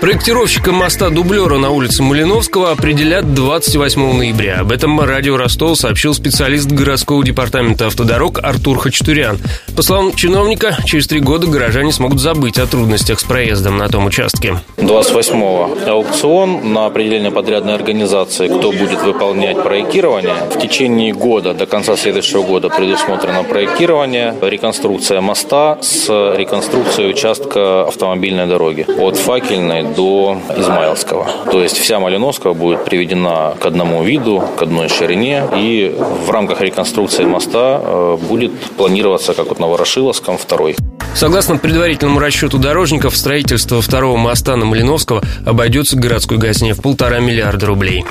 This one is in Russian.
Проектировщика моста дублера на улице Малиновского определят 28 ноября. Об этом радио Ростова сообщил специалист городского департамента автодорог Артур Хачатурян. По словам чиновника, через три года горожане смогут забыть о трудностях с проездом на том участке. 28-го аукцион на определение подрядной организации, кто будет выполнять проектирование. В течение года, до конца следующего года предусмотрено проектирование, реконструкция моста с реконструкцией участка автомобильной дороги от Факельной до Измайловского. То есть вся Малиновская будет приведена к одному виду, к одной ширине, и в рамках реконструкции моста э, будет планироваться, как вот на Ворошиловском, второй. Согласно предварительному расчету дорожников, строительство второго моста на Малиновского обойдется городской газине в полтора миллиарда рублей.